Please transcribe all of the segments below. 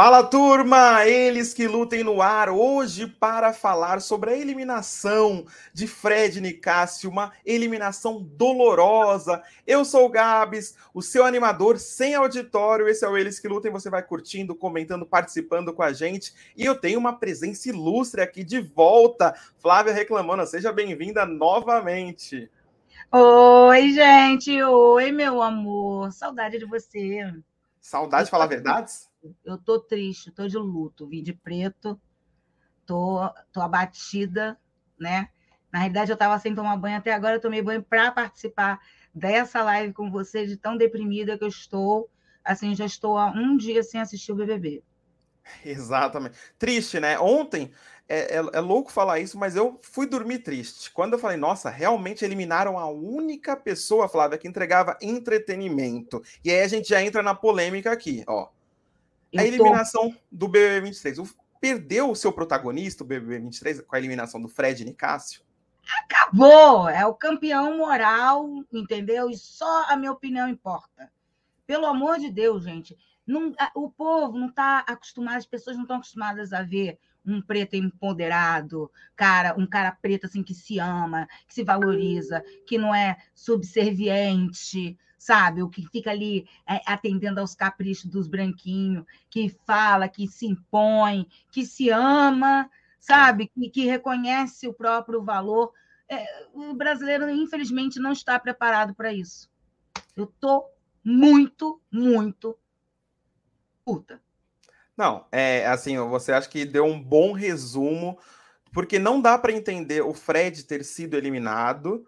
Fala turma, eles que lutem no ar hoje para falar sobre a eliminação de Fred Nicásio, uma eliminação dolorosa. Eu sou o Gabs, o seu animador sem auditório. Esse é o Eles que lutem. Você vai curtindo, comentando, participando com a gente. E eu tenho uma presença ilustre aqui de volta, Flávia Reclamando. Seja bem-vinda novamente. Oi, gente. Oi, meu amor. Saudade de você. Saudade de falar verdades? Eu tô triste, tô de luto, vim de preto, tô, tô abatida, né? Na realidade, eu estava sem tomar banho até agora, eu tomei banho para participar dessa live com você, de tão deprimida que eu estou. Assim, já estou há um dia sem assistir o BBB. Exatamente. Triste, né? Ontem, é, é, é, louco falar isso, mas eu fui dormir triste. Quando eu falei, nossa, realmente eliminaram a única pessoa, Flávia, que entregava entretenimento. E aí a gente já entra na polêmica aqui, ó. A eliminação tô... do BB23. Perdeu o seu protagonista, o BB23, com a eliminação do Fred Nicásio? Acabou! É o campeão moral, entendeu? E só a minha opinião importa. Pelo amor de Deus, gente. Não, o povo não está acostumado, as pessoas não estão acostumadas a ver um preto empoderado, cara, um cara preto assim que se ama, que se valoriza, que não é subserviente, sabe? O que fica ali é, atendendo aos caprichos dos branquinhos, que fala, que se impõe, que se ama, sabe? Que, que reconhece o próprio valor. É, o brasileiro, infelizmente, não está preparado para isso. Eu estou muito, muito puta. Não, é assim, você acha que deu um bom resumo, porque não dá para entender o Fred ter sido eliminado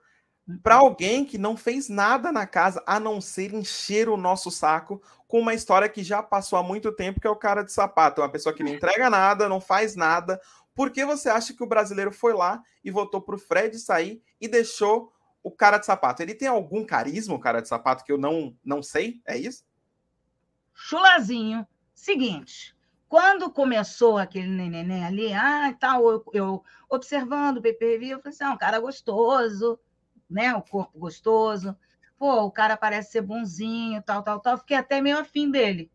para alguém que não fez nada na casa a não ser encher o nosso saco com uma história que já passou há muito tempo, que é o cara de sapato, uma pessoa que não entrega nada, não faz nada. Por que você acha que o brasileiro foi lá e votou para o Fred sair e deixou o cara de sapato? Ele tem algum carisma, o cara de sapato, que eu não, não sei? É isso? Chulazinho. Seguinte, quando começou aquele neném ali, ah, tal, eu, eu observando o PPV, eu falei assim, ah, um cara gostoso, né? O corpo gostoso. Pô, o cara parece ser bonzinho, tal, tal, tal. Fiquei até meio afim dele.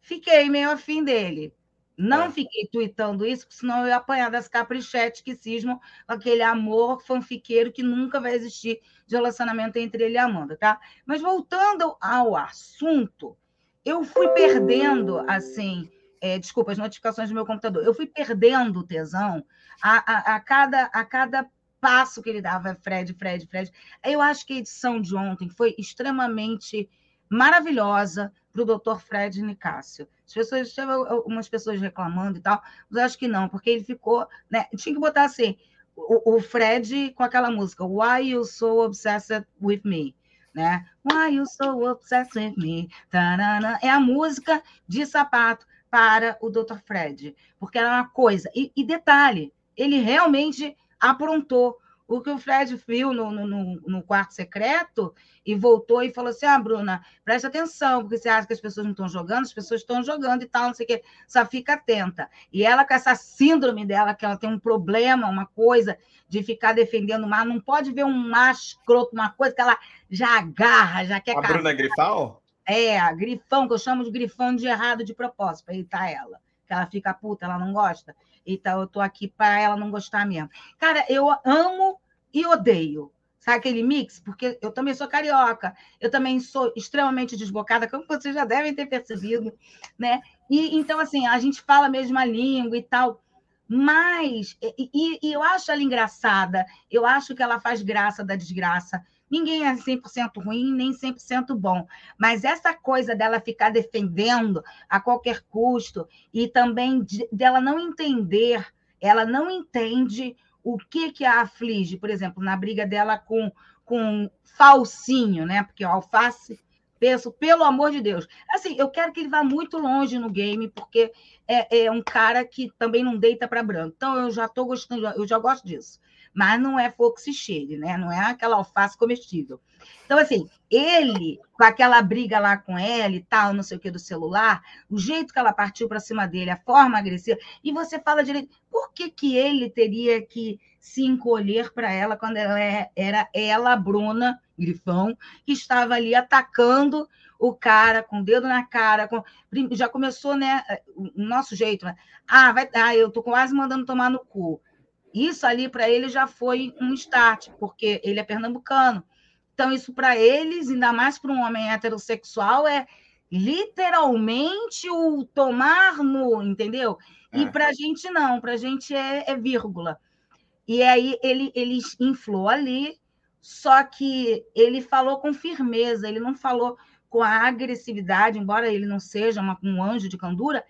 Fiquei meio afim dele. Não é. fiquei tweetando isso, porque senão eu ia apanhar das caprichetes que cismam aquele amor fanfiqueiro que nunca vai existir de relacionamento entre ele e a Amanda, tá? Mas voltando ao assunto, eu fui perdendo, assim, é, desculpa, as notificações do meu computador, eu fui perdendo o tesão a, a, a, cada, a cada passo que ele dava, Fred, Fred, Fred. Eu acho que a edição de ontem foi extremamente maravilhosa para o doutor Fred Nicásio. As pessoas, teve algumas pessoas reclamando e tal, mas eu acho que não, porque ele ficou, né? Tinha que botar assim, o, o Fred com aquela música, Why You So Obsessed With Me? Né? Why You So Obsessed With Me? Tarana. É a música de sapato para o Dr. Fred, porque era uma coisa. E, e detalhe, ele realmente aprontou. O que o Fred viu no, no, no, quarto secreto e voltou e falou assim: Ah, Bruna, presta atenção, porque você acha que as pessoas não estão jogando, as pessoas estão jogando e tal, não sei o quê. Só fica atenta. E ela, com essa síndrome dela, que ela tem um problema, uma coisa de ficar defendendo o mar, não pode ver um macho escroto, uma coisa que ela já agarra, já quer. A Bruna é Grifal? É, a grifão, que eu chamo de grifão de errado de propósito, para irritar ela. Que ela fica puta, ela não gosta. Então, eu tô aqui para ela não gostar mesmo. Cara, eu amo e odeio. Sabe aquele mix? Porque eu também sou carioca, eu também sou extremamente desbocada, como vocês já devem ter percebido, né? E então, assim, a gente fala a mesma língua e tal, mas e, e eu acho ela engraçada, eu acho que ela faz graça da desgraça. Ninguém é 100% ruim, nem 100% bom. Mas essa coisa dela ficar defendendo a qualquer custo e também de, dela não entender, ela não entende o que, que a aflige, por exemplo, na briga dela com, com Falsinho, né? Porque o Alface penso, pelo amor de Deus. Assim, eu quero que ele vá muito longe no game, porque é, é um cara que também não deita para branco. Então, eu já estou gostando, eu já gosto disso mas não é foxy cheire, né? Não é aquela alface comestível. Então, assim, ele, com aquela briga lá com ela e tal, não sei o que do celular, o jeito que ela partiu para cima dele, a forma agressiva, e você fala direito, por que, que ele teria que se encolher para ela quando ela é, era ela, Bruna, grifão, que estava ali atacando o cara com o dedo na cara, com... já começou, né, o nosso jeito, né? Ah, vai, ah, eu tô quase mandando tomar no cu. Isso ali para ele já foi um start, porque ele é pernambucano. Então isso para eles, ainda mais para um homem heterossexual, é literalmente o tomar no, entendeu? É. E para a gente não, para a gente é, é, vírgula. E aí ele, ele inflou ali, só que ele falou com firmeza, ele não falou com a agressividade, embora ele não seja uma, um anjo de candura,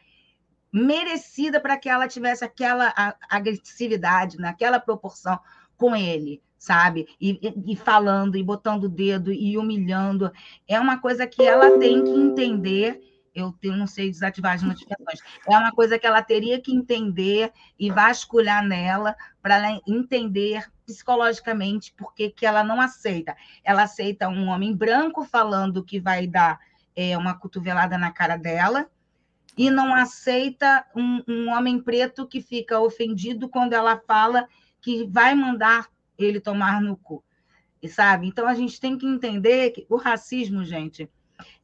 merecida para que ela tivesse aquela agressividade, naquela proporção com ele sabe? E, e, falando, e botando o dedo, e humilhando. É uma coisa que ela tem que entender. Eu não sei desativar as notificações. É uma coisa que ela teria que entender e vasculhar nela para ela entender psicologicamente por que ela não aceita. Ela aceita um homem branco falando que vai dar é, uma cotovelada na cara dela, e não aceita um, um homem preto que fica ofendido quando ela fala que vai mandar ele tomar no cu. E sabe? Então a gente tem que entender que o racismo, gente,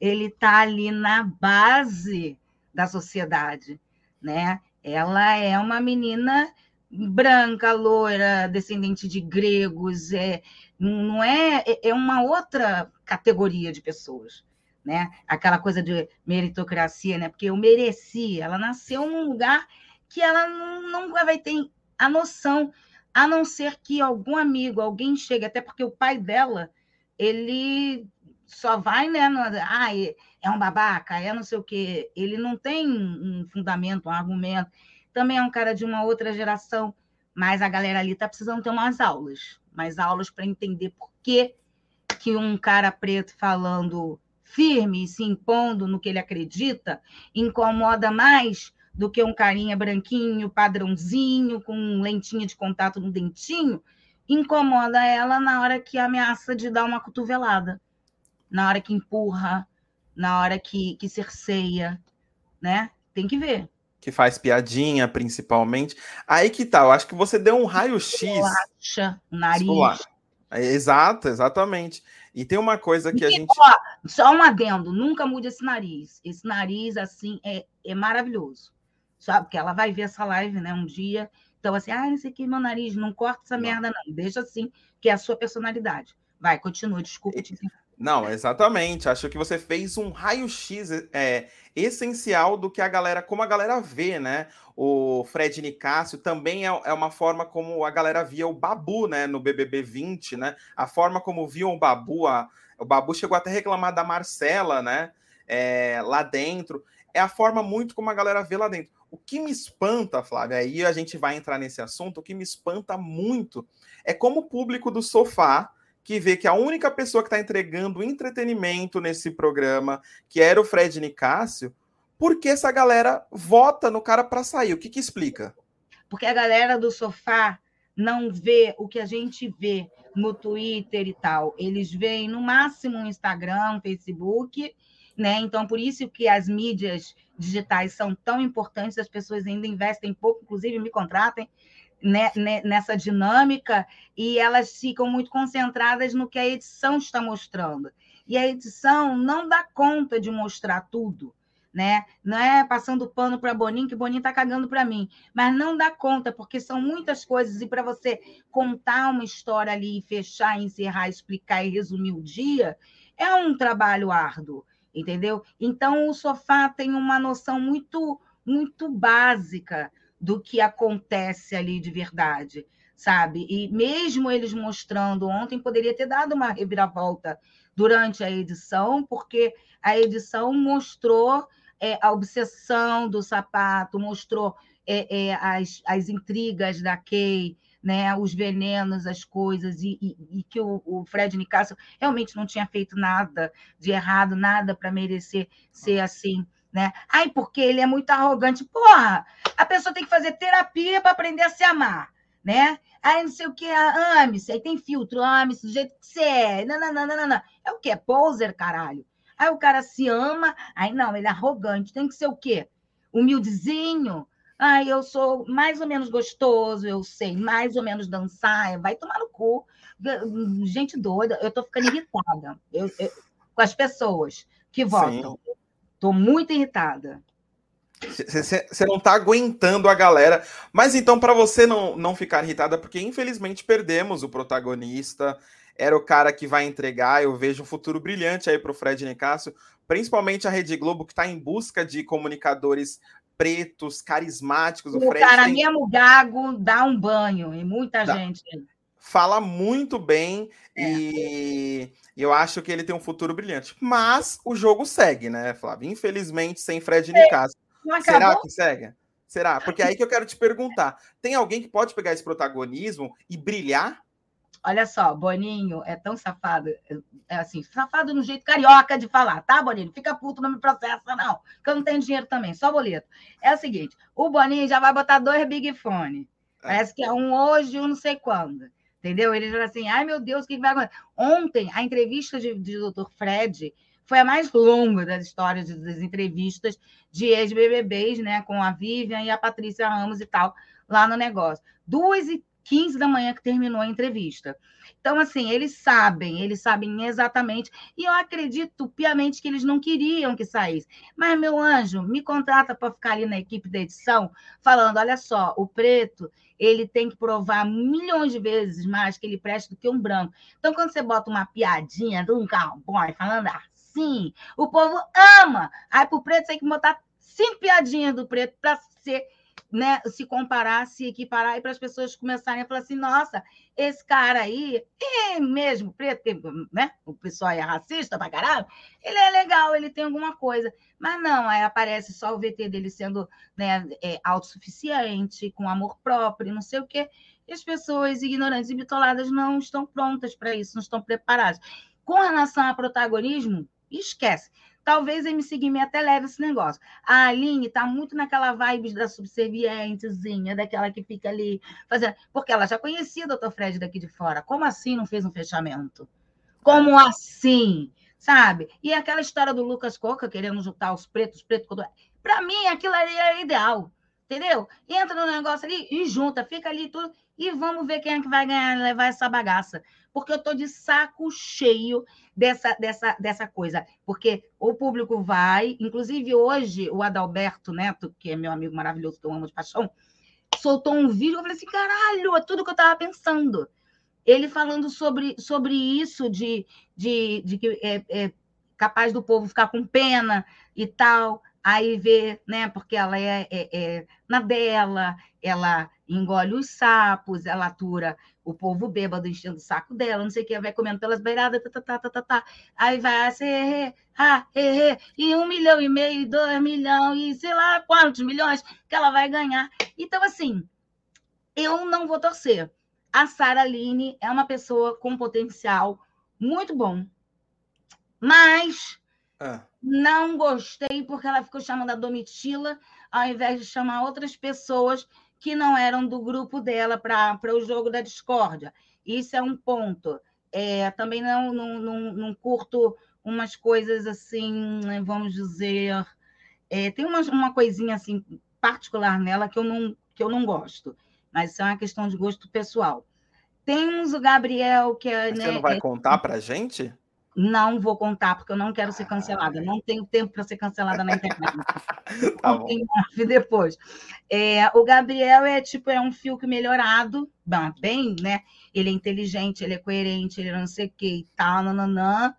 ele está ali na base da sociedade, né? Ela é uma menina branca, loira, descendente de gregos, é, não é, é, é uma outra categoria de pessoas, né? Aquela coisa de meritocracia, né? Porque eu mereci, ela nasceu num lugar que ela não, vai ter a noção a não ser que algum amigo, alguém chegue, até porque o pai dela, ele só vai, né? No, ah, é um babaca, é não sei o quê. Ele não tem um fundamento, um argumento. Também é um cara de uma outra geração, mas a galera ali está precisando ter umas aulas, mais aulas para entender por que, que um cara preto falando firme e se impondo no que ele acredita incomoda mais do que um carinha branquinho, padrãozinho, com lentinha de contato no dentinho, incomoda ela na hora que ameaça de dar uma cotovelada, na hora que empurra, na hora que, que cerceia, né? Tem que ver. Que faz piadinha, principalmente. Aí que tá, eu acho que você deu um raio-x. nariz. Exato, exatamente. E tem uma coisa que e, a gente. Ó, só um adendo, nunca mude esse nariz. Esse nariz, assim, é, é maravilhoso sabe? Porque ela vai ver essa live, né, um dia. Então, assim, ah, esse aqui, meu nariz, não corta essa não. merda, não. Deixa assim, que é a sua personalidade. Vai, continua, desculpa te Não, exatamente. Acho que você fez um raio-x é, essencial do que a galera, como a galera vê, né? O Fred Nicásio também é, é, uma forma como a galera via o Babu, né? No BBB 20, né? A forma como viam o Babu, a, o Babu chegou até a reclamar da Marcela, né? É, lá dentro. É a forma muito como a galera vê lá dentro. O que me espanta, Flávia, aí a gente vai entrar nesse assunto, o que me espanta muito é como o público do sofá, que vê que a única pessoa que está entregando entretenimento nesse programa, que era o Fred Nicásio, por que essa galera vota no cara para sair? O que, que explica? Porque a galera do sofá não vê o que a gente vê no Twitter e tal. Eles veem no máximo Instagram, Facebook, né? Então, por isso que as mídias digitais são tão importantes, as pessoas ainda investem pouco, inclusive me contratem né, né, nessa dinâmica, e elas ficam muito concentradas no que a edição está mostrando. E a edição não dá conta de mostrar tudo. Né? Não é passando pano para Boninho, que Boninho está cagando para mim, mas não dá conta, porque são muitas coisas, e para você contar uma história ali, fechar, encerrar, explicar e resumir o dia, é um trabalho árduo entendeu? Então o sofá tem uma noção muito muito básica do que acontece ali de verdade, sabe? E mesmo eles mostrando ontem poderia ter dado uma reviravolta durante a edição, porque a edição mostrou é, a obsessão do sapato, mostrou é, é, as, as intrigas da Kay, né, os venenos, as coisas, e, e, e que o, o, Fred Nicasso realmente não tinha feito nada de errado, nada para merecer ser assim. Né? Ai, porque ele é muito arrogante. Porra, a pessoa tem que fazer terapia para aprender a se amar, né? Aí não sei o que, ah, ame-se, aí tem filtro, ame-se do jeito que você é. Não, não, não, não, não. É o quê? Poser, caralho. Aí o cara se ama, aí não, ele é arrogante, tem que ser o quê? Humildezinho, Ai, eu sou mais ou menos gostoso, eu sei mais ou menos dançar, vai tomar no cu. gente doida, eu tô ficando irritada eu, eu, com as pessoas que votam. Sim. Tô muito irritada. Você não está aguentando a galera. Mas então, para você não, não ficar irritada, porque infelizmente perdemos o protagonista, era o cara que vai entregar. Eu vejo um futuro brilhante aí para o Fred Nicásio, principalmente a Rede Globo, que está em busca de comunicadores pretos, carismáticos. O, o Fred cara tem... mesmo gago dá um banho e muita dá. gente. Fala muito bem é. e eu acho que ele tem um futuro brilhante. Mas o jogo segue, né, Flávio? Infelizmente, sem Fred Nicásio. Será que segue? Será? Porque é aí que eu quero te perguntar: tem alguém que pode pegar esse protagonismo e brilhar? Olha só, Boninho é tão safado, é assim, safado no jeito carioca de falar, tá, Boninho? Fica puto, não me processa, não, que eu não tenho dinheiro também, só boleto. É o seguinte: o Boninho já vai botar dois Big Fone. É. Parece que é um hoje e um não sei quando. Entendeu? Ele já assim, ai meu Deus, o que vai acontecer? Ontem, a entrevista de, de Dr. Fred foi a mais longa das histórias das entrevistas de ex-BBBs, né, com a Vivian e a Patrícia Ramos e tal, lá no negócio. Duas e 15 da manhã que terminou a entrevista. Então, assim, eles sabem, eles sabem exatamente, e eu acredito piamente que eles não queriam que saísse. Mas, meu anjo, me contrata para ficar ali na equipe da edição, falando: olha só, o preto ele tem que provar milhões de vezes mais que ele presta do que um branco. Então, quando você bota uma piadinha de um cowboy falando assim, o povo ama. Aí, para o preto, você tem que botar cinco piadinhas do preto para ser né, se comparar, se equiparar, e para as pessoas começarem a falar assim: nossa, esse cara aí é mesmo preto, né? O pessoal é racista pra caralho, ele é legal, ele tem alguma coisa. Mas não, aí aparece só o VT dele sendo né, é, autossuficiente, com amor próprio, não sei o quê. E as pessoas ignorantes e bitoladas não estão prontas para isso, não estão preparadas. Com relação a protagonismo, esquece. Talvez MC Guimê até leve esse negócio. A Aline está muito naquela vibe da subservientezinha, daquela que fica ali fazendo. Porque ela já conhecia o doutor Fred daqui de fora. Como assim não fez um fechamento? Como assim? Sabe? E aquela história do Lucas Coca querendo juntar os pretos, pretos. Para mim, aquilo ali é ideal. Entendeu? Entra no negócio ali e junta, fica ali tudo. E vamos ver quem é que vai ganhar, levar essa bagaça porque eu estou de saco cheio dessa, dessa, dessa coisa. Porque o público vai, inclusive hoje, o Adalberto Neto, que é meu amigo maravilhoso, que eu amo de paixão, soltou um vídeo, eu falei assim, caralho, é tudo que eu estava pensando. Ele falando sobre, sobre isso, de, de, de que é, é capaz do povo ficar com pena e tal aí vê, né? Porque ela é, é, é, na dela, ela engole os sapos, ela atura o povo bêbado enchendo o saco dela, não sei o que, vai comendo pelas beiradas, tá, tá, tá, tá, tá, tá. aí vai assim, ah, he, he, e um milhão e meio, dois milhões, e sei lá quantos milhões que ela vai ganhar. Então, assim, eu não vou torcer. A Sara Aline é uma pessoa com potencial muito bom, mas ah. Não gostei porque ela ficou chamando a Domitila ao invés de chamar outras pessoas que não eram do grupo dela para o jogo da discórdia. Isso é um ponto. É, também não, não, não, não, curto umas coisas assim, vamos dizer. É, tem uma, uma coisinha assim particular nela que eu não, que eu não gosto, mas isso é uma questão de gosto pessoal. Temos o Gabriel, que é. Né, você não vai é, contar para gente? Não vou contar, porque eu não quero ser cancelada. Não tenho tempo para ser cancelada na internet. tá bom. depois. É, o Gabriel é tipo, é um Fiuk melhorado, bem, né? Ele é inteligente, ele é coerente, ele não sei o que e tal, nananã.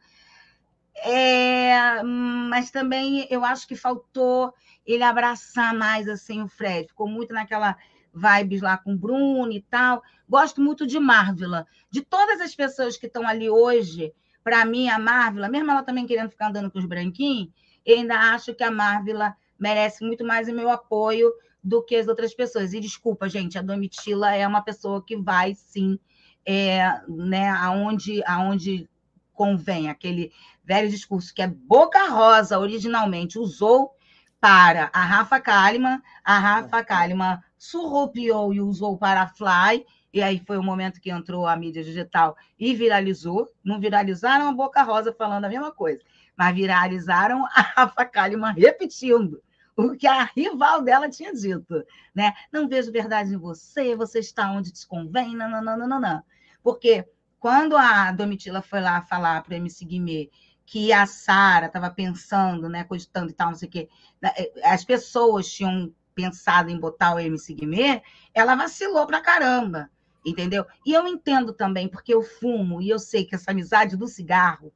É, mas também eu acho que faltou ele abraçar mais assim o Fred. Ficou muito naquela vibes lá com o Bruno e tal. Gosto muito de Marvila. De todas as pessoas que estão ali hoje, para mim, a Marvel, mesmo ela também querendo ficar andando com os branquinhos, eu ainda acho que a Marvel merece muito mais o meu apoio do que as outras pessoas. E desculpa, gente, a Domitila é uma pessoa que vai sim, é, né, aonde, aonde convém, aquele velho discurso que é Boca Rosa originalmente usou para a Rafa Kalimann, a Rafa Kalimann surrupiou e usou para a Fly, e aí foi o momento que entrou a mídia digital e viralizou. Não viralizaram a Boca Rosa falando a mesma coisa, mas viralizaram a Rafa Kalimann repetindo o que a rival dela tinha dito. Né? Não vejo verdade em você, você está onde te convém, não. Porque quando a Domitila foi lá falar para o MC Guimê que a Sara estava pensando, né, cogitando e tal, não sei o quê, né, as pessoas tinham pensado em botar o MC Guimê, ela vacilou pra caramba, entendeu? E eu entendo também, porque eu fumo e eu sei que essa amizade do cigarro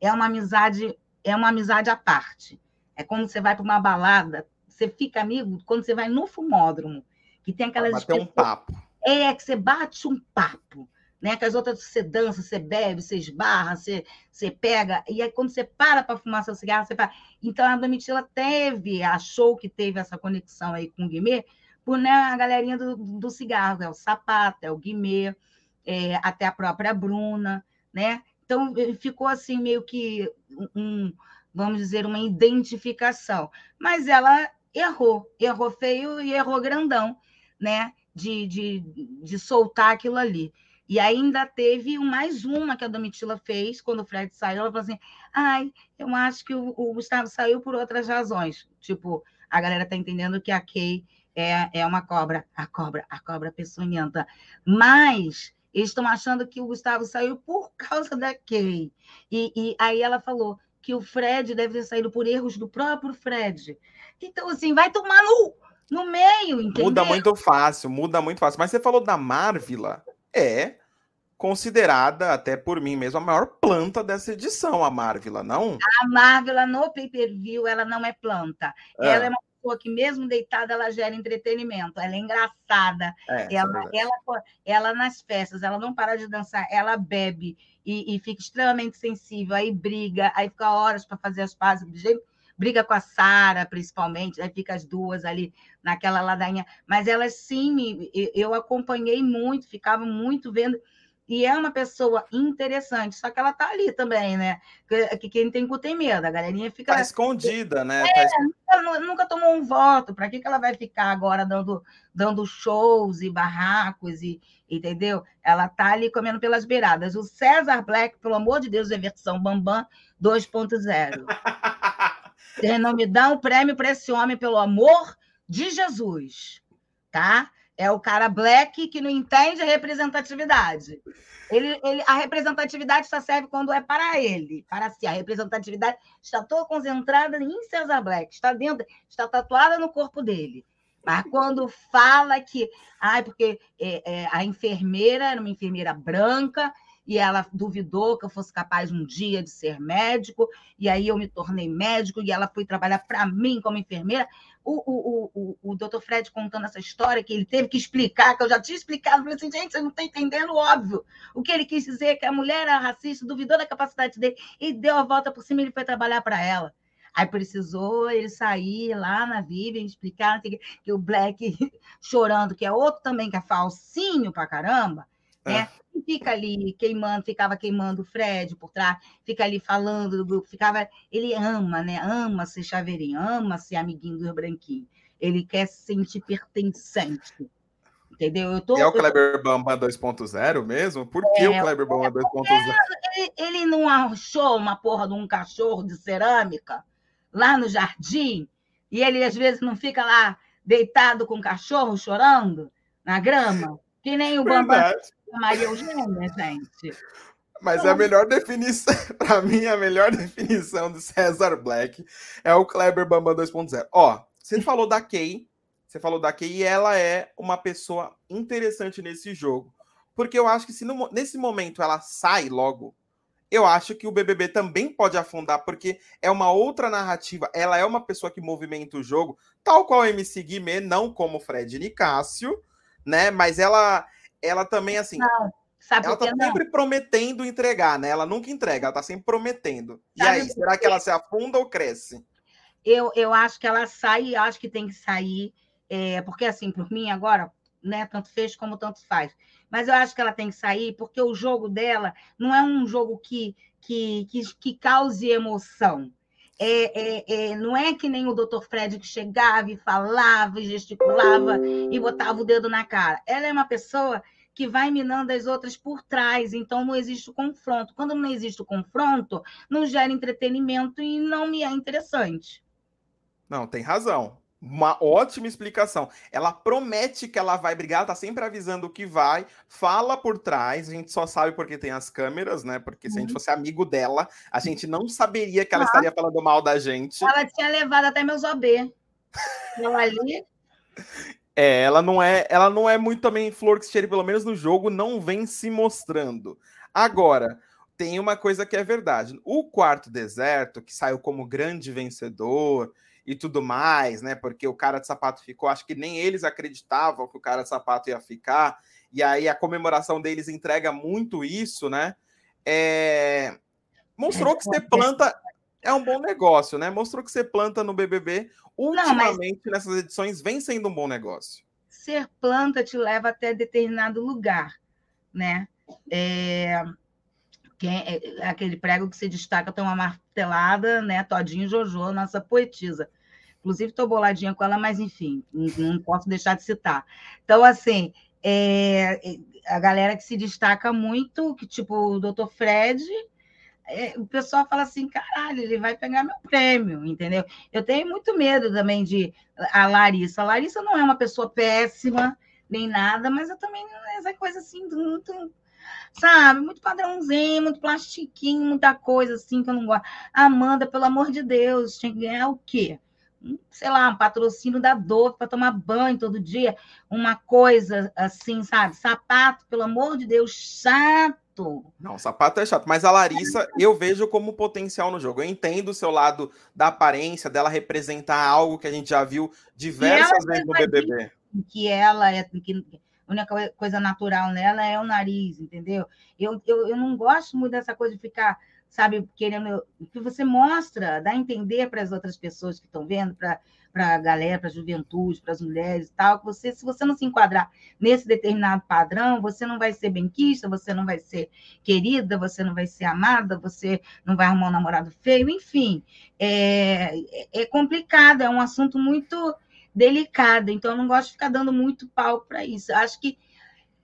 é uma amizade, é uma amizade à parte. É como você vai para uma balada, você fica amigo quando você vai no fumódromo, que tem aquelas. Bater um papo. É, que você bate um papo. Né? Que as outras você dança, você bebe, você esbarra, você, você pega. E aí, quando você para para fumar seu cigarro, você fala. Então, a Domitila teve, achou que teve essa conexão aí com o Guimê, por né, a galerinha do, do cigarro, é o Sapato, é o Guimê, é, até a própria Bruna, né? Então, ficou assim, meio que um, vamos dizer, uma identificação. Mas ela errou, errou feio e errou grandão, né? De, de, de soltar aquilo ali. E ainda teve mais uma que a Domitila fez quando o Fred saiu. Ela falou assim: ai, eu acho que o, o Gustavo saiu por outras razões. Tipo, a galera tá entendendo que a Kay é, é uma cobra, a cobra, a cobra peçonhenta. Mas eles estão achando que o Gustavo saiu por causa da Kay. E, e aí ela falou: que o Fred deve ter saído por erros do próprio Fred. Então, assim, vai tomar no, no meio, entendeu? Muda muito fácil, muda muito fácil. Mas você falou da Marvila, é considerada, até por mim mesmo, a maior planta dessa edição, a Marvila, não? A Marvila, no pay-per-view, ela não é planta. É. Ela é uma pessoa que, mesmo deitada, ela gera entretenimento. Ela é engraçada. É, ela, é ela, ela, nas festas, ela não para de dançar, ela bebe e, e fica extremamente sensível, aí briga, aí fica horas para fazer as pazes, briga com a Sara, principalmente, aí fica as duas ali naquela ladainha. Mas elas sim, me, eu acompanhei muito, ficava muito vendo e é uma pessoa interessante, só que ela tá ali também, né? Que, que quem tem cu tem medo, a galerinha fica. Tá escondida, né? É, tá nunca, nunca, tomou um voto, para que, que ela vai ficar agora dando, dando shows e barracos, e, entendeu? Ela tá ali comendo pelas beiradas. O César Black, pelo amor de Deus, é versão Bambam 2.0. Vocês não me dão prêmio para esse homem, pelo amor de Jesus, tá? É o cara black que não entende representatividade. Ele, ele, a representatividade só serve quando é para ele, para si. A representatividade está toda concentrada em César Black, está dentro, está tatuada no corpo dele. Mas quando fala que, ai, porque é, é, a enfermeira era uma enfermeira branca e ela duvidou que eu fosse capaz um dia de ser médico, e aí eu me tornei médico, e ela foi trabalhar para mim como enfermeira. O, o, o, o, doutor Fred contando essa história, que ele teve que explicar, que eu já tinha explicado, falei assim, gente, você não está entendendo, óbvio. O que ele quis dizer é que a mulher era racista, duvidou da capacidade dele, e deu a volta por cima e ele foi trabalhar para ela. Aí precisou ele sair lá na Vivian, explicar que, que o Black chorando, que é outro também que é falsinho pra caramba, né? É. Fica ali queimando, ficava queimando o Fred por trás, fica ali falando do grupo, ficava. Ele ama, né? Ama ser chaveirinho, ama ser amiguinho do branquinho. Ele quer se sentir pertencente. Entendeu? Eu tô, é o Kleber eu... Bamba 2.0 mesmo? Por que é, o Kleber Bamba 2.0? Ele, ele não achou uma porra de um cachorro de cerâmica lá no jardim, e ele às vezes não fica lá deitado com o cachorro chorando na grama, que nem o Bamba Maria Eugênia, gente. Mas então... a melhor definição, para mim, a melhor definição de César Black é o Kleber Bamba 2.0. Ó, você falou da Kay, você falou da Kay e ela é uma pessoa interessante nesse jogo. Porque eu acho que se no, nesse momento ela sai logo, eu acho que o BBB também pode afundar, porque é uma outra narrativa. Ela é uma pessoa que movimenta o jogo, tal qual a MC Guimê, não como Fred Nicásio, né? Mas ela, ela também, assim. Não, sabe ela tá sempre prometendo entregar, né? Ela nunca entrega, ela tá sempre prometendo. E sabe aí, será que ela se afunda ou cresce? Eu, eu acho que ela sai, acho que tem que sair, é, porque assim, por mim agora, né? Tanto fez como tanto faz mas eu acho que ela tem que sair porque o jogo dela não é um jogo que, que, que, que cause emoção. É, é, é, não é que nem o Dr. Fred que chegava e falava e gesticulava e botava o dedo na cara. Ela é uma pessoa que vai minando as outras por trás, então não existe o confronto. Quando não existe o confronto, não gera entretenimento e não me é interessante. Não, tem razão. Uma ótima explicação. Ela promete que ela vai brigar, tá sempre avisando o que vai, fala por trás, a gente só sabe porque tem as câmeras, né? Porque se a gente uhum. fosse amigo dela, a gente não saberia que ela ah. estaria falando mal da gente. Ela tinha levado até meus OB. Ela ali. É, ela não é, ela não é muito também flor que cheire, pelo menos no jogo, não vem se mostrando. Agora, tem uma coisa que é verdade. O quarto deserto, que saiu como grande vencedor, e tudo mais, né? Porque o cara de sapato ficou, acho que nem eles acreditavam que o cara de sapato ia ficar, e aí a comemoração deles entrega muito isso, né? É... Mostrou que você planta é um bom negócio, né? Mostrou que você planta no BBB. Ultimamente, Não, nessas edições, vem sendo um bom negócio. Ser planta te leva até determinado lugar, né? É... É, é aquele prego que se destaca tem uma martelada, né? Todinho Jojo, nossa poetisa. Inclusive, estou boladinha com ela, mas enfim, não, posso deixar de citar. Então, assim, é, a galera que se destaca muito, que tipo o Dr. Fred, é, o pessoal fala assim, caralho, ele vai pegar meu prêmio, entendeu? Eu tenho muito medo também de a Larissa. A Larissa não é uma pessoa péssima, nem nada, mas eu também, essa coisa assim, muito sabe? Muito padrãozinho, muito plastiquinho, muita coisa assim que eu não gosto. Amanda, pelo amor de Deus, tinha que ganhar o quê? Sei lá, um patrocínio da Dove para tomar banho todo dia, uma coisa assim, sabe? Sapato, pelo amor de Deus, chato. Não, sapato é chato, mas a Larissa eu vejo como potencial no jogo. Eu entendo o seu lado da aparência, dela representar algo que a gente já viu diversas vezes no BBB. Que ela é. Que, a única coisa natural nela é o nariz, entendeu? Eu, eu, eu não gosto muito dessa coisa de ficar, sabe, querendo. que você mostra, dá a entender para as outras pessoas que estão vendo, para para a galera, para a juventude, para as mulheres e tal, que você, se você não se enquadrar nesse determinado padrão, você não vai ser benquista, você não vai ser querida, você não vai ser amada, você não vai arrumar um namorado feio, enfim, é, é complicado, é um assunto muito delicada, então eu não gosto de ficar dando muito palco para isso. Eu acho que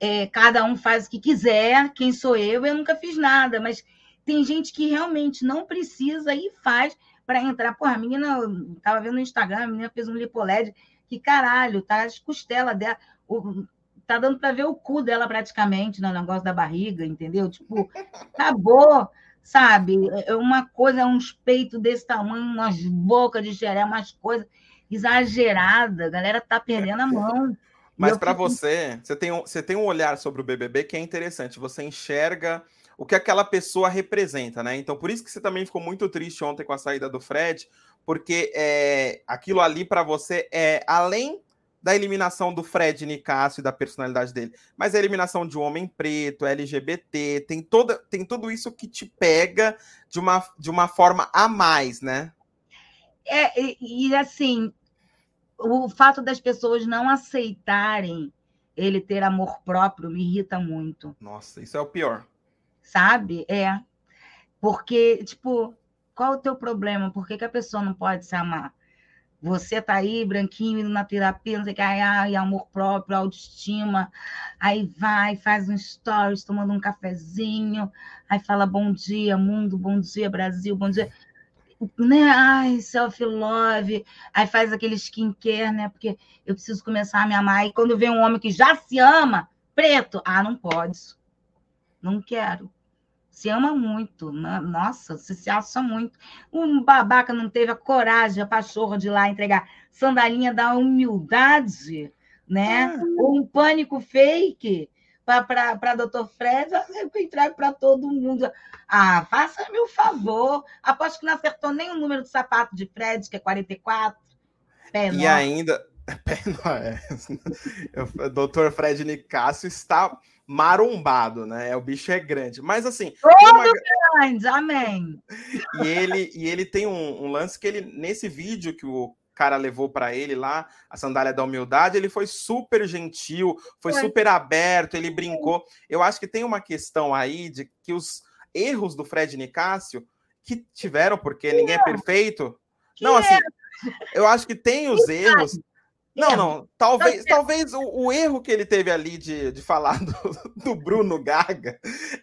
é, cada um faz o que quiser, quem sou eu, eu nunca fiz nada, mas tem gente que realmente não precisa e faz para entrar. Porra, a menina, estava vendo no Instagram, a menina fez um lipoled, que caralho, tá as costelas dela, o, tá dando para ver o cu dela praticamente no negócio da barriga, entendeu? Tipo, acabou, sabe? É uma coisa, uns peitos desse tamanho, umas bocas de xeré, umas coisas exagerada, a galera tá perdendo a mão. Mas para fico... você, você tem, um, você tem um olhar sobre o BBB que é interessante. Você enxerga o que aquela pessoa representa, né? Então, por isso que você também ficou muito triste ontem com a saída do Fred, porque é, aquilo ali para você é além da eliminação do Fred Nicásio e da personalidade dele, mas a eliminação de um homem preto, LGBT, tem toda tem tudo isso que te pega de uma, de uma forma a mais, né? É, e, e assim, o fato das pessoas não aceitarem ele ter amor próprio me irrita muito. Nossa, isso é o pior. Sabe? É. Porque, tipo, qual o teu problema? Por que, que a pessoa não pode se amar? Você tá aí, branquinho, indo na terapia, não sei o que, ai, amor próprio, autoestima. Aí vai, faz um stories, tomando um cafezinho, aí fala bom dia, mundo, bom dia, Brasil, bom dia né? Ai, self-love. Aí faz aquele skincare, né? Porque eu preciso começar a me amar. E quando vem um homem que já se ama, preto, ah, não pode. Não quero. Se ama muito. Nossa, você se acha muito. Um babaca não teve a coragem, a pachorra de ir lá entregar sandalinha da humildade, né? Ah. Ou um pânico fake para Doutor Fred, eu entrego para todo mundo. Ah, faça meu favor. Aposto que não acertou nem o número do sapato de Fred, que é 44. Pé e ainda. Pé é. Doutor Fred Nicásio está marombado, né? O bicho é grande. Mas assim. Todo uma... grande, amém. E ele, e ele tem um, um lance que ele, nesse vídeo que o cara levou para ele lá, a sandália da humildade, ele foi super gentil, foi, foi super aberto, ele brincou. Eu acho que tem uma questão aí de que os erros do Fred Nicásio que tiveram, porque que ninguém é, é perfeito. Que não, assim, é? eu acho que tem os erros. Não, não. Talvez, talvez o, o, erro que ele teve ali de, de falar do, do Bruno Gaga,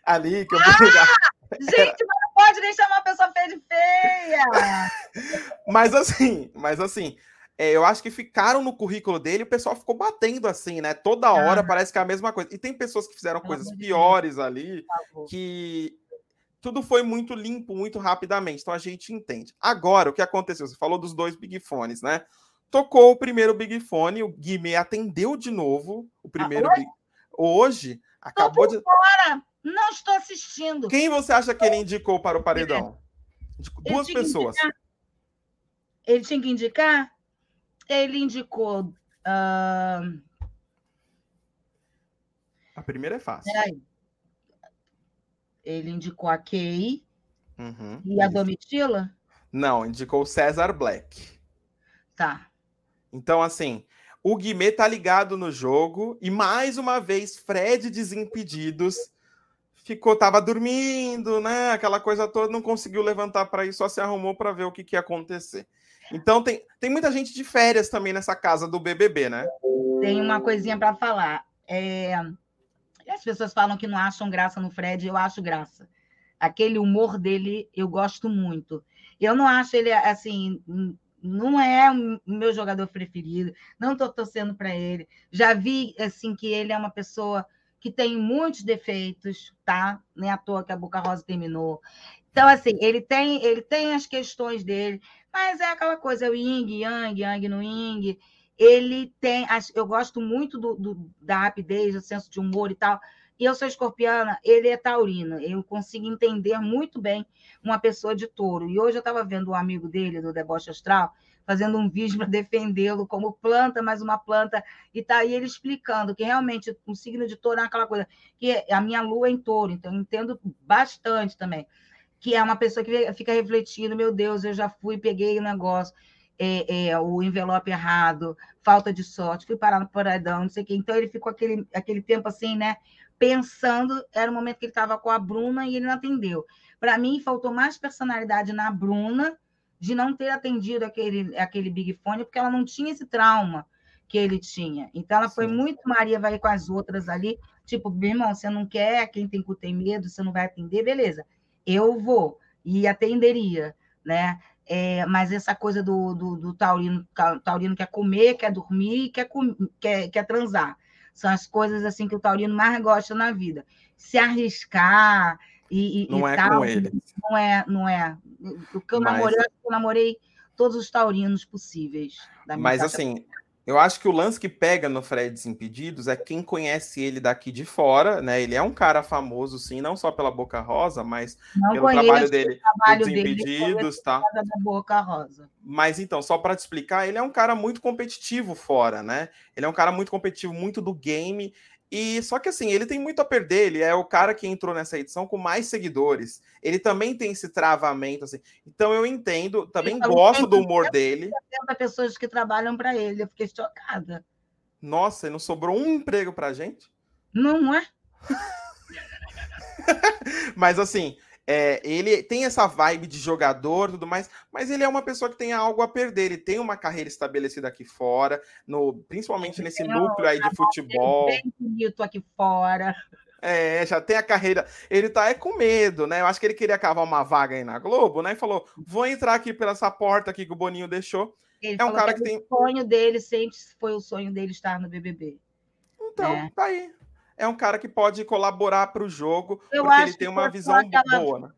ali, que o Bruno ah! Gaga. Gente, mas pode nem chamar a pessoa feia de feia. mas assim, mas assim, é, eu acho que ficaram no currículo dele, o pessoal ficou batendo assim, né? Toda hora ah. parece que é a mesma coisa. E tem pessoas que fizeram coisas piores ali, que tudo foi muito limpo, muito rapidamente. Então a gente entende. Agora, o que aconteceu? Você falou dos dois Big Fones, né? Tocou o primeiro Big Fone, o Guimê atendeu de novo o primeiro ah, hoje? Big... Hoje, acabou de. Fora. Não estou assistindo. Quem você acha que ele indicou para o paredão? Duas pessoas. Ele tinha que indicar? Ele indicou. Uh... A primeira é fácil. Ele indicou a Kay uhum, e a Domitila? Não, indicou o César Black. Tá. Então, assim, o Guimê tá ligado no jogo e mais uma vez Fred Desimpedidos ficou, tava dormindo, né? Aquela coisa toda, não conseguiu levantar para ir, só se arrumou para ver o que, que ia acontecer. Então tem, tem muita gente de férias também nessa casa do BBB, né? Tem uma coisinha para falar. É... As pessoas falam que não acham graça no Fred, eu acho graça. Aquele humor dele eu gosto muito. Eu não acho ele assim, não é o meu jogador preferido, não estou torcendo para ele. Já vi assim que ele é uma pessoa que tem muitos defeitos, tá? Nem à toa que a Boca Rosa terminou. Então, assim, ele tem, ele tem as questões dele, mas é aquela coisa, é o Ying, Yang, Yang no Ying. Ele tem. Eu gosto muito do, do, da rapidez, do senso de humor e tal. E eu sou escorpiana, ele é taurino. Eu consigo entender muito bem uma pessoa de touro. E hoje eu estava vendo um amigo dele, do Deboche Astral, fazendo um vídeo para defendê-lo como planta, mais uma planta, e tá aí ele explicando que realmente o signo de touro é aquela coisa, que a minha lua é em touro, então eu entendo bastante também que é uma pessoa que fica refletindo, meu Deus, eu já fui, peguei o negócio, é, é, o envelope errado, falta de sorte, fui parar no paradão, não sei o quê. Então ele ficou aquele, aquele tempo assim, né? Pensando, era o momento que ele estava com a Bruna e ele não atendeu. Para mim, faltou mais personalidade na Bruna de não ter atendido aquele, aquele Big Fone, porque ela não tinha esse trauma que ele tinha. Então, ela Sim. foi muito Maria vai com as outras ali, tipo, meu irmão, você não quer, quem tem cu tem medo, você não vai atender, beleza eu vou e atenderia, né? É, mas essa coisa do, do, do, taurino, taurino quer comer, quer dormir, quer, quer, quer transar. São as coisas assim que o taurino mais gosta na vida. Se arriscar e, não e é tal, com ele. Não é, não é. O que eu mas... namorei, eu namorei todos os taurinos possíveis. mas assim, eu acho que o lance que pega no Fred Desimpedidos é quem conhece ele daqui de fora, né? Ele é um cara famoso, sim, não só pela Boca Rosa, mas não pelo trabalho dele, trabalho Desimpedidos, tá? Da Boca Rosa. Mas então, só para te explicar, ele é um cara muito competitivo fora, né? Ele é um cara muito competitivo, muito do game. E só que assim, ele tem muito a perder, ele é o cara que entrou nessa edição com mais seguidores. Ele também tem esse travamento assim. Então eu entendo, também então, gosto do humor dele. pessoas que trabalham para ele, eu fiquei chocada. Nossa, e não sobrou um emprego pra gente? Não é? Mas assim, é, ele tem essa vibe de jogador tudo mais, mas ele é uma pessoa que tem algo a perder. Ele tem uma carreira estabelecida aqui fora, no, principalmente nesse núcleo aí de futebol. Bem bonito aqui fora. É, já tem a carreira. Ele tá é com medo, né? Eu acho que ele queria cavar uma vaga aí na Globo, né? E falou: vou entrar aqui pela essa porta aqui que o Boninho deixou. Ele é um cara que, que tem. O sonho dele sempre foi o sonho dele estar no BBB. Então, é. tá aí é um cara que pode colaborar para o jogo, eu porque ele tem uma visão aquela... boa, né?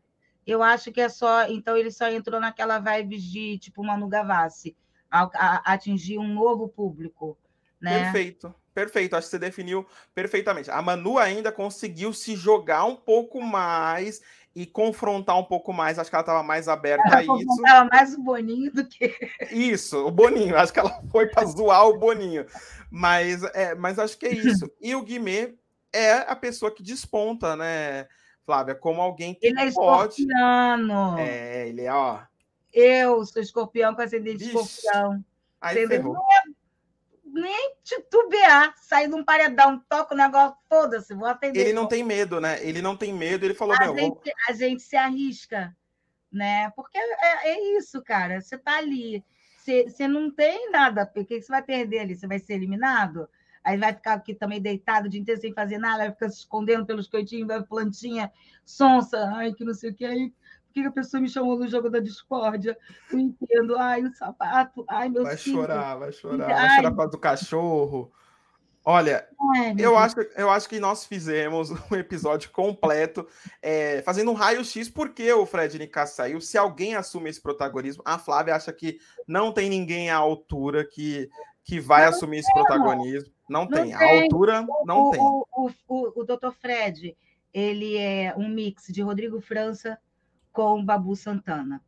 Eu acho que é só. Então, ele só entrou naquela vibe de tipo Manu Gavassi, a, a, atingir um novo público. Né? Perfeito, perfeito. Acho que você definiu perfeitamente. A Manu ainda conseguiu se jogar um pouco mais e confrontar um pouco mais. Acho que ela estava mais aberta ela a isso. Ela mais o Boninho do que. Isso, o Boninho. Acho que ela foi para zoar o Boninho. Mas, é, mas acho que é isso. E o Guimê é a pessoa que desponta, né, Flávia? Como alguém que ele é pode. Escorpiano. É, ele é, ó. Eu sou escorpião com ascendente de escorpião. Aí ferrou. nem titubear, sair de um paredão, toca o negócio, foda-se, vou atender. Ele não tem medo, né? Ele não tem medo, ele falou, a meu, gente, vou... a gente se arrisca, né? Porque é, é isso, cara. Você tá ali, você, você não tem nada, porque você vai perder ali, você vai ser eliminado aí vai ficar aqui também deitado o dia inteiro sem fazer nada, vai ficar se escondendo pelos cantinhos, vai plantinha sonsa, ai, que não sei o que aí. que a pessoa me chamou no jogo da discórdia? Não entendo. Ai, o sapato. Ai, meu Vai chorar, vai chorar. Ai. Vai chorar por causa do cachorro. Olha, Ai, eu acho, eu acho que nós fizemos um episódio completo é, fazendo um raio-x porque o Fred Nicasso saiu. Se alguém assume esse protagonismo, a Flávia acha que não tem ninguém à altura que, que vai não assumir esse protagonismo. Não, não tem. tem. A altura não o, tem. O, o, o, o Dr. Fred, ele é um mix de Rodrigo França com Babu Santana.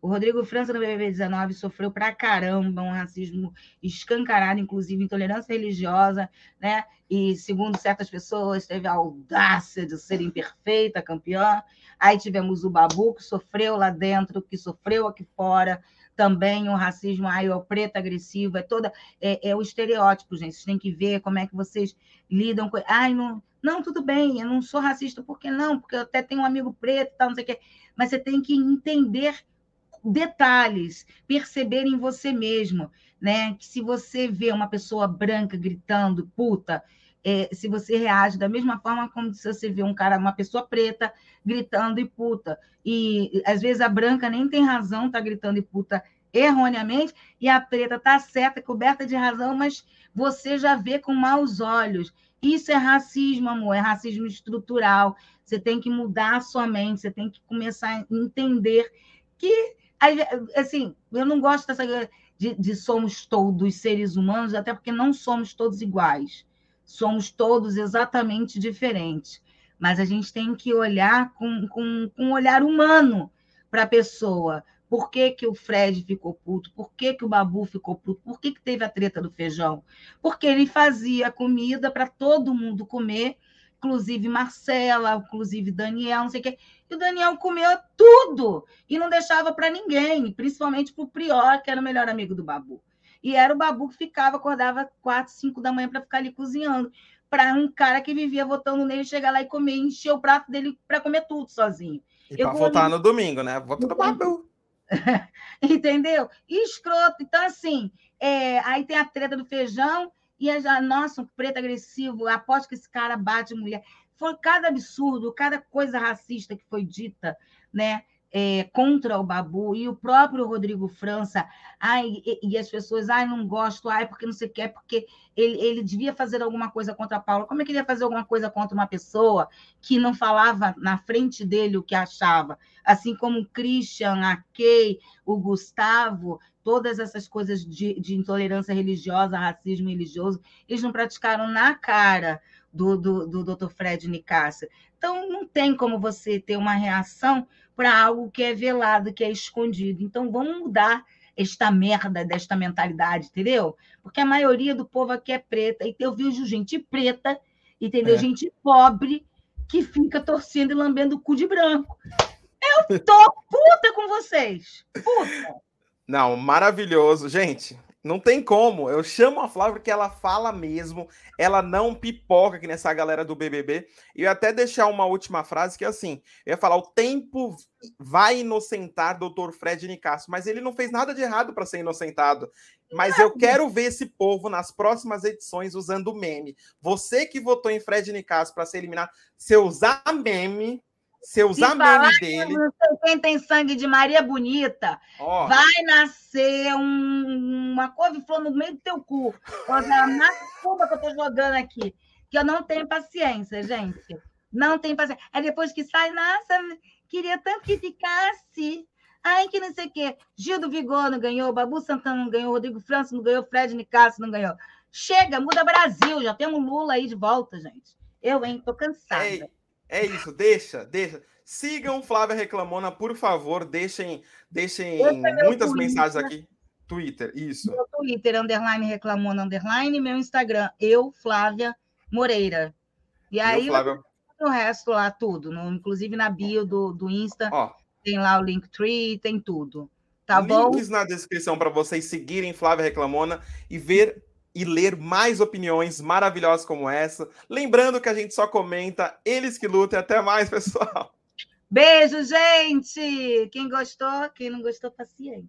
O Rodrigo França, no BBB 19, sofreu pra caramba um racismo escancarado, inclusive intolerância religiosa, né? E, segundo certas pessoas, teve a audácia de ser imperfeita, campeã. Aí tivemos o Babu, que sofreu lá dentro, que sofreu aqui fora, também o racismo, aí o preto agressivo, é toda é, é, o estereótipo, gente. Vocês têm que ver como é que vocês lidam com. Ai, não, não, tudo bem, eu não sou racista, por que não? Porque eu até tenho um amigo preto, tal, não sei o quê. Mas você tem que entender detalhes, perceber em você mesmo, né? Que se você vê uma pessoa branca gritando puta, é, se você reage da mesma forma como se você vê um cara, uma pessoa preta gritando e puta, e às vezes a branca nem tem razão, tá gritando e puta erroneamente, e a preta tá certa, coberta de razão, mas você já vê com maus olhos. Isso é racismo, amor, é racismo estrutural. Você tem que mudar a sua mente, você tem que começar a entender que assim, eu não gosto dessa de, de somos todos seres humanos, até porque não somos todos iguais. Somos todos exatamente diferentes. Mas a gente tem que olhar com, com, com um olhar humano para a pessoa. Por que, que o Fred ficou puto? Por que, que o Babu ficou puto? Por que, que teve a treta do feijão? Porque ele fazia comida para todo mundo comer inclusive Marcela, inclusive Daniel, não sei o quê. E o Daniel comeu tudo e não deixava para ninguém, principalmente para o Prior, que era o melhor amigo do Babu. E era o Babu que ficava, acordava quatro, cinco da manhã para ficar ali cozinhando. Para um cara que vivia votando nele chegar lá e comer, encher o prato dele para comer tudo sozinho. E para votar ali... no domingo, né? Vota no Babu. Entendeu? E escroto. Então, assim, é... aí tem a treta do feijão, e já, nossa, um preto agressivo, aposto que esse cara bate mulher. Foi cada absurdo, cada coisa racista que foi dita, né? É, contra o Babu e o próprio Rodrigo França, ai, e, e, as pessoas, ai, não gosto, ai, porque não sei o que, porque ele, ele devia fazer alguma coisa contra a Paula. Como é que ele ia fazer alguma coisa contra uma pessoa que não falava na frente dele o que achava? Assim como o Christian, a Kay, o Gustavo, todas essas coisas de, de intolerância religiosa, racismo religioso, eles não praticaram na cara do, do, do Dr. Fred Nicásio. Então, não tem como você ter uma reação para algo que é velado, que é escondido. Então, vamos mudar esta merda desta mentalidade, entendeu? Porque a maioria do povo aqui é preta, e eu vejo gente preta, entendeu? É. Gente pobre que fica torcendo e lambendo o cu de branco. Eu tô puta com vocês. Puta. Não, maravilhoso. Gente, não tem como. Eu chamo a Flávia porque ela fala mesmo. Ela não pipoca aqui nessa galera do BBB. E eu até deixar uma última frase que é assim: eu ia falar, o tempo vai inocentar doutor Fred Nicasso, mas ele não fez nada de errado para ser inocentado. Mas eu quero ver esse povo nas próximas edições usando meme. Você que votou em Fred Nicasso para ser eliminado, se usar meme, se usar meme dele. Não sei quem tem sangue de Maria Bonita, oh. vai nascer um, uma couve-flor no meio do teu cu. Na cuba que eu tô jogando aqui. Que eu não tenho paciência, gente. Não tenho paciência. Aí depois que sai, nossa, queria tanto que ficasse. Ai, que não sei o quê. Gil do Vigor não ganhou, Babu Santana não ganhou, Rodrigo França não ganhou, Fred Nicasso não ganhou. Chega, muda Brasil, já temos Lula aí de volta, gente. Eu, hein, tô cansada. Ei. É isso, deixa, deixa. Sigam Flávia Reclamona, por favor, deixem, deixem é muitas Twitter. mensagens aqui. Twitter, isso. Meu Twitter, underline Reclamona, underline, meu Instagram, eu, Flávia Moreira. E aí, Flávia... o resto lá, tudo, no, inclusive na bio do, do Insta, Ó, tem lá o Linktree, tem tudo. Tá links bom? Links na descrição para vocês seguirem Flávia Reclamona e ver e ler mais opiniões maravilhosas como essa. Lembrando que a gente só comenta eles que lutem. Até mais, pessoal. Beijo, gente! Quem gostou, quem não gostou, paciente.